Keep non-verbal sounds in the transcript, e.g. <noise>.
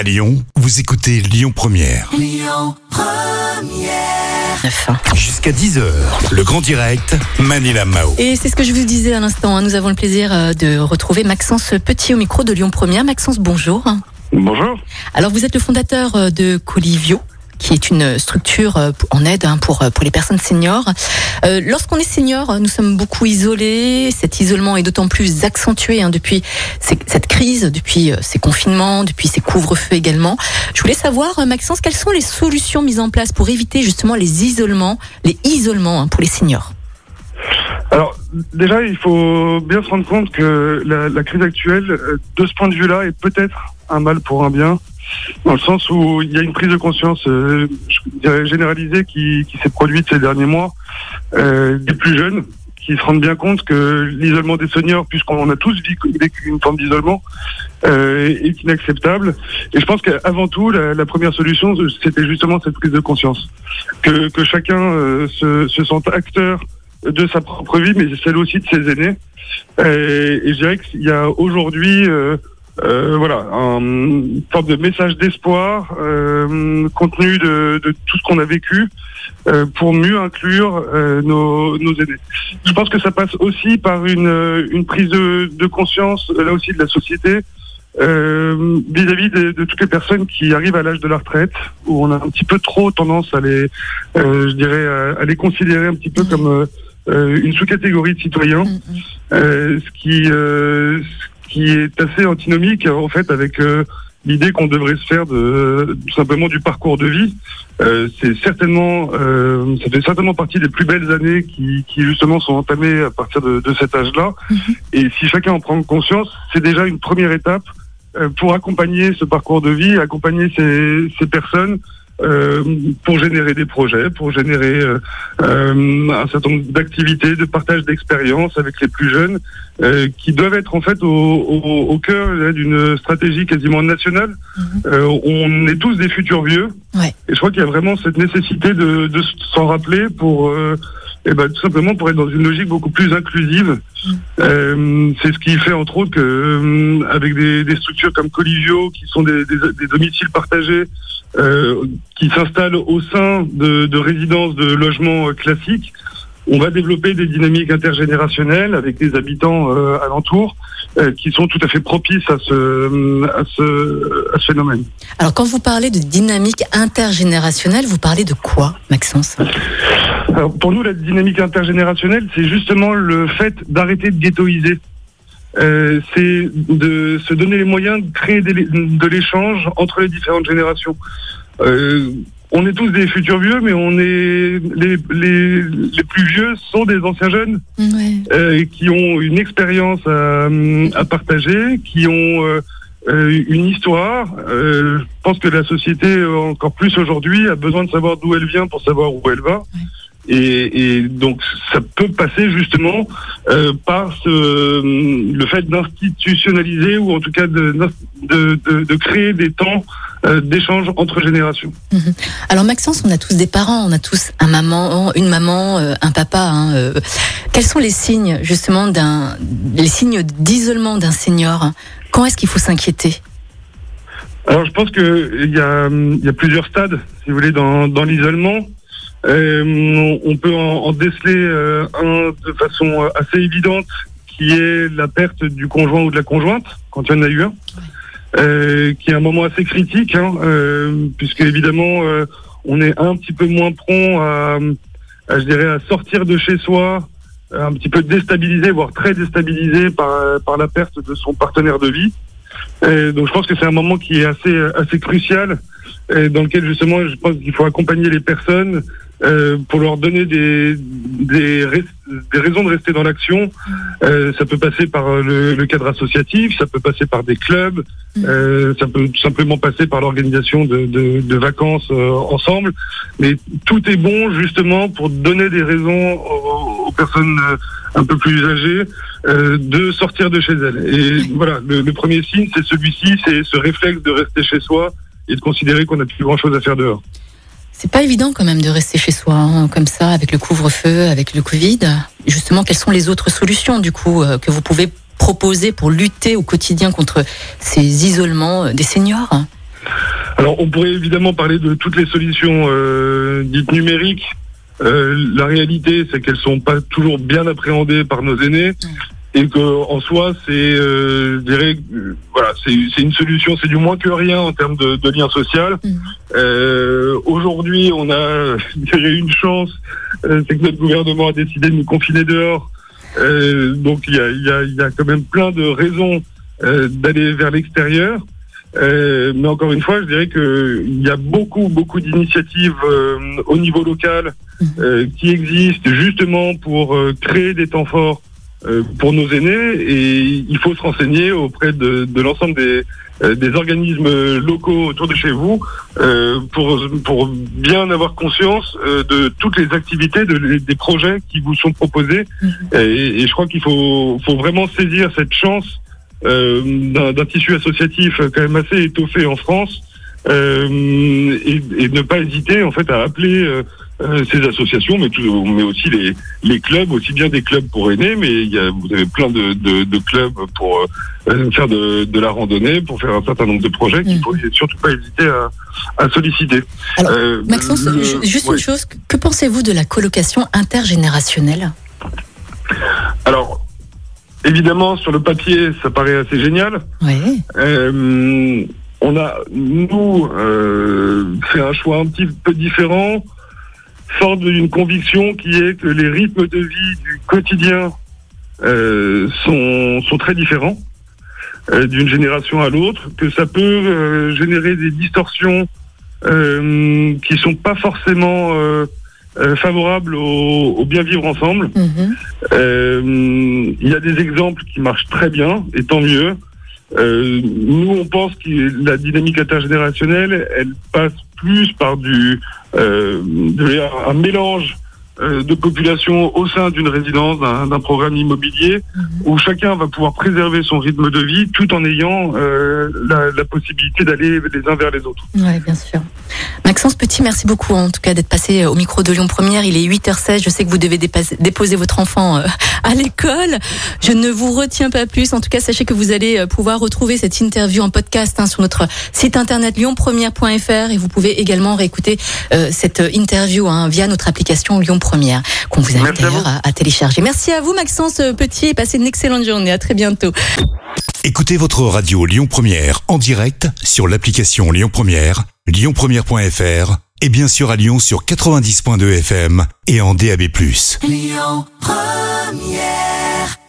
À Lyon, vous écoutez Lyon Première. Jusqu'à 10h, le grand direct, Manila Mao. Et c'est ce que je vous disais à l'instant. hein. Nous avons le plaisir euh, de retrouver Maxence Petit au micro de Lyon Première. Maxence, bonjour. Bonjour. Alors, vous êtes le fondateur euh, de Colivio qui est une structure euh, en aide hein, pour, euh, pour les personnes seniors. Euh, Lorsqu'on est senior, nous sommes beaucoup isolés. Cet isolement est d'autant plus accentué hein, depuis cette crise, depuis ces confinements, depuis ces couvre-feux également. Je voulais savoir, Maxence, quelles sont les solutions mises en place pour éviter justement les isolements, les isolements hein, pour les seniors? Alors, déjà, il faut bien se rendre compte que la, crise actuelle, de ce point de vue-là, est peut-être un mal pour un bien, dans le sens où il y a une prise de conscience euh, généralisée qui, qui s'est produite ces derniers mois, euh, des plus jeunes, qui se rendent bien compte que l'isolement des seniors, puisqu'on a tous vécu une forme d'isolement, euh, est inacceptable. Et je pense qu'avant tout, la, la première solution, c'était justement cette prise de conscience. Que, que chacun euh, se, se sente acteur de sa propre vie, mais celle aussi de ses aînés. Euh, et je dirais qu'il y a aujourd'hui, euh, euh, voilà, un, une sorte de message d'espoir euh, contenu de, de tout ce qu'on a vécu euh, pour mieux inclure euh, nos, nos aînés. Je pense que ça passe aussi par une, euh, une prise de, de conscience, euh, là aussi, de la société euh, vis-à-vis de, de toutes les personnes qui arrivent à l'âge de la retraite, où on a un petit peu trop tendance à les, euh, je dirais, à, à les considérer un petit peu comme une sous-catégorie de citoyens, euh, ce qui, euh, qui est assez antinomique en fait avec euh, l'idée qu'on devrait se faire de tout simplement du parcours de vie. Euh, c'est certainement, euh, ça fait certainement partie des plus belles années qui, qui justement sont entamées à partir de, de cet âge-là. Et si chacun en prend conscience, c'est déjà une première étape euh, pour accompagner ce parcours de vie, accompagner ces, ces personnes euh, pour générer des projets, pour générer euh, euh, un certain nombre d'activités, de partage d'expériences avec les plus jeunes, euh, qui doivent être en fait au, au, au cœur d'une stratégie quasiment nationale. Euh, on est tous des futurs vieux, Ouais. et je crois qu'il y a vraiment cette nécessité de, de s'en rappeler pour euh, eh ben, tout simplement pour être dans une logique beaucoup plus inclusive. Euh, c'est ce qui fait entre autres que euh, avec des, des structures comme Colivio, qui sont des, des, des domiciles partagés, euh, qui s'installent au sein de, de résidences de logements classiques, on va développer des dynamiques intergénérationnelles avec les habitants alentours qui sont tout à fait propices à ce, à ce, à ce phénomène. Alors, quand vous parlez de dynamique intergénérationnelle, vous parlez de quoi, Maxence? Alors, pour nous, la dynamique intergénérationnelle, c'est justement le fait d'arrêter de ghettoiser. Euh, c'est de se donner les moyens de créer des- de l'échange entre les différentes générations. Euh, on est tous des futurs vieux, mais on est les, les, les plus vieux sont des anciens jeunes Ouais. euh, qui ont une expérience à, à partager, qui ont une histoire. Je pense que la société, encore plus aujourd'hui, a besoin de savoir d'où elle vient pour savoir où elle va. Et, et donc, ça peut passer justement euh, par ce, le fait d'institutionnaliser ou en tout cas de, de, de, de créer des temps euh, d'échange entre générations. Alors Maxence, on a tous des parents, on a tous un maman, une maman, euh, un papa. hein. Quels sont les signes justement d'un, les signes d'isolement d'un senior? Quand est-ce qu'il faut s'inquiéter? Alors je pense que il y a, il y a plusieurs stades, si vous voulez, dans, dans l'isolement. Euh, on- peut en, en déceler euh, un de façon euh, assez évidente, qui est la perte du conjoint ou de la conjointe, quand il y en a eu un, euh, qui est un moment assez critique, hein, euh, puisque évidemment euh, on est un petit peu moins prompt à, à, je dirais, à sortir de chez soi, un petit peu déstabilisé, voire très déstabilisé par, par la perte de son partenaire de vie. Et donc je pense que c'est un moment qui est assez assez crucial et dans lequel justement je pense qu'il faut accompagner les personnes euh, pour leur donner des des, des raisons de rester dans l'action. Euh, ça peut passer par euh, le, le cadre associatif, ça peut passer par des clubs, euh, ça peut tout simplement passer par l'organisation de, de, de vacances euh, ensemble. Mais tout est bon justement pour donner des raisons aux, aux personnes un peu plus âgées euh, de sortir de chez elles. Et voilà, le, le premier signe, c'est celui-ci, c'est ce réflexe de rester chez soi et de considérer qu'on n'a plus grand-chose à faire dehors. C'est pas évident quand même de rester chez soi hein, comme ça, avec le couvre-feu, avec le Covid. Justement, quelles sont les autres solutions du coup euh, que vous pouvez proposer pour lutter au quotidien contre ces isolements euh, des seniors? Alors, on pourrait évidemment parler de toutes les solutions euh, dites numériques. Euh, la réalité, c'est qu'elles sont pas toujours bien appréhendées par nos aînés. Et que en soi, c'est, euh, je dirais, euh, voilà, c'est c'est une solution, c'est du moins que rien en termes de, de lien social. Mhm. Euh, Aujourd'hui, on a, <laughs> je dirais, une chance, euh, c'est que notre gouvernement a décidé de nous confiner dehors. Euh, donc il y a, il y, a, il y a quand même plein de raisons euh, d'aller vers l'extérieur. Euh, mais encore une fois, je dirais que il y a beaucoup, beaucoup d'initiatives euh, au niveau local euh, qui existent justement pour euh, créer des temps forts pour nos aînés. Et il faut se renseigner auprès de, de l'ensemble des, euh, des organismes locaux autour de chez vous euh, pour, pour bien avoir conscience euh, de toutes les activités, de, des projets qui vous sont proposés. Et, et je crois qu'il faut, faut vraiment saisir cette chance euh, d'un tissu associatif quand même assez étoffé en France euh, et, et ne pas hésiter en fait à appeler euh, euh, ces associations, mais, tout, mais aussi les, les clubs, aussi bien des clubs pour aînés, mais il y a, vous avez plein de, de, de clubs pour euh, faire de, de la randonnée, pour faire un certain nombre de projets qu'il Mhm. faut surtout pas hésiter à, à solliciter. Alors, Euh, Maxence, le- juste ouais. une chose, que- pensez-vous de la colocation intergénérationnelle? Alors, évidemment, sur le papier, ça paraît assez génial. Oui. Euh, on a, nous, euh, fait un choix un petit peu différent, fort d'une conviction qui est que les rythmes de vie du quotidien euh, sont, sont très différents euh, d'une génération à l'autre, que ça peut euh, générer des distorsions euh, qui sont pas forcément euh, euh, favorables au, au bien vivre ensemble. Mhm. Euh, Il y a des exemples qui marchent très bien, et tant mieux. Euh, nous, on pense que la dynamique intergénérationnelle, elle passe plus par du euh, un mélange de population au sein d'une résidence, d'un programme immobilier, où chacun va pouvoir préserver son rythme de vie tout en ayant euh, la, la possibilité d'aller les uns vers les autres. Oui, bien sûr. Maxence Petit, merci beaucoup en tout cas d'être passé au micro de Lyon Première. Il est 8h16. Je sais que vous devez déposer votre enfant euh, à l'école. Je ne vous retiens pas plus. En tout cas, sachez que vous allez euh, pouvoir retrouver cette interview en podcast hein, sur notre site internet lyonpremière.fr et vous pouvez également réécouter euh, cette interview hein, via notre application Lyon Première qu'on vous invite d'ailleurs à, à télécharger. Merci à vous Maxence Petit et passez une excellente journée. À très bientôt. Écoutez votre radio Lyon Première en direct sur l'application Lyon Première, lyonpremière.fr et bien sûr à Lyon sur 90.2 FM et en DAB+. Lyon Première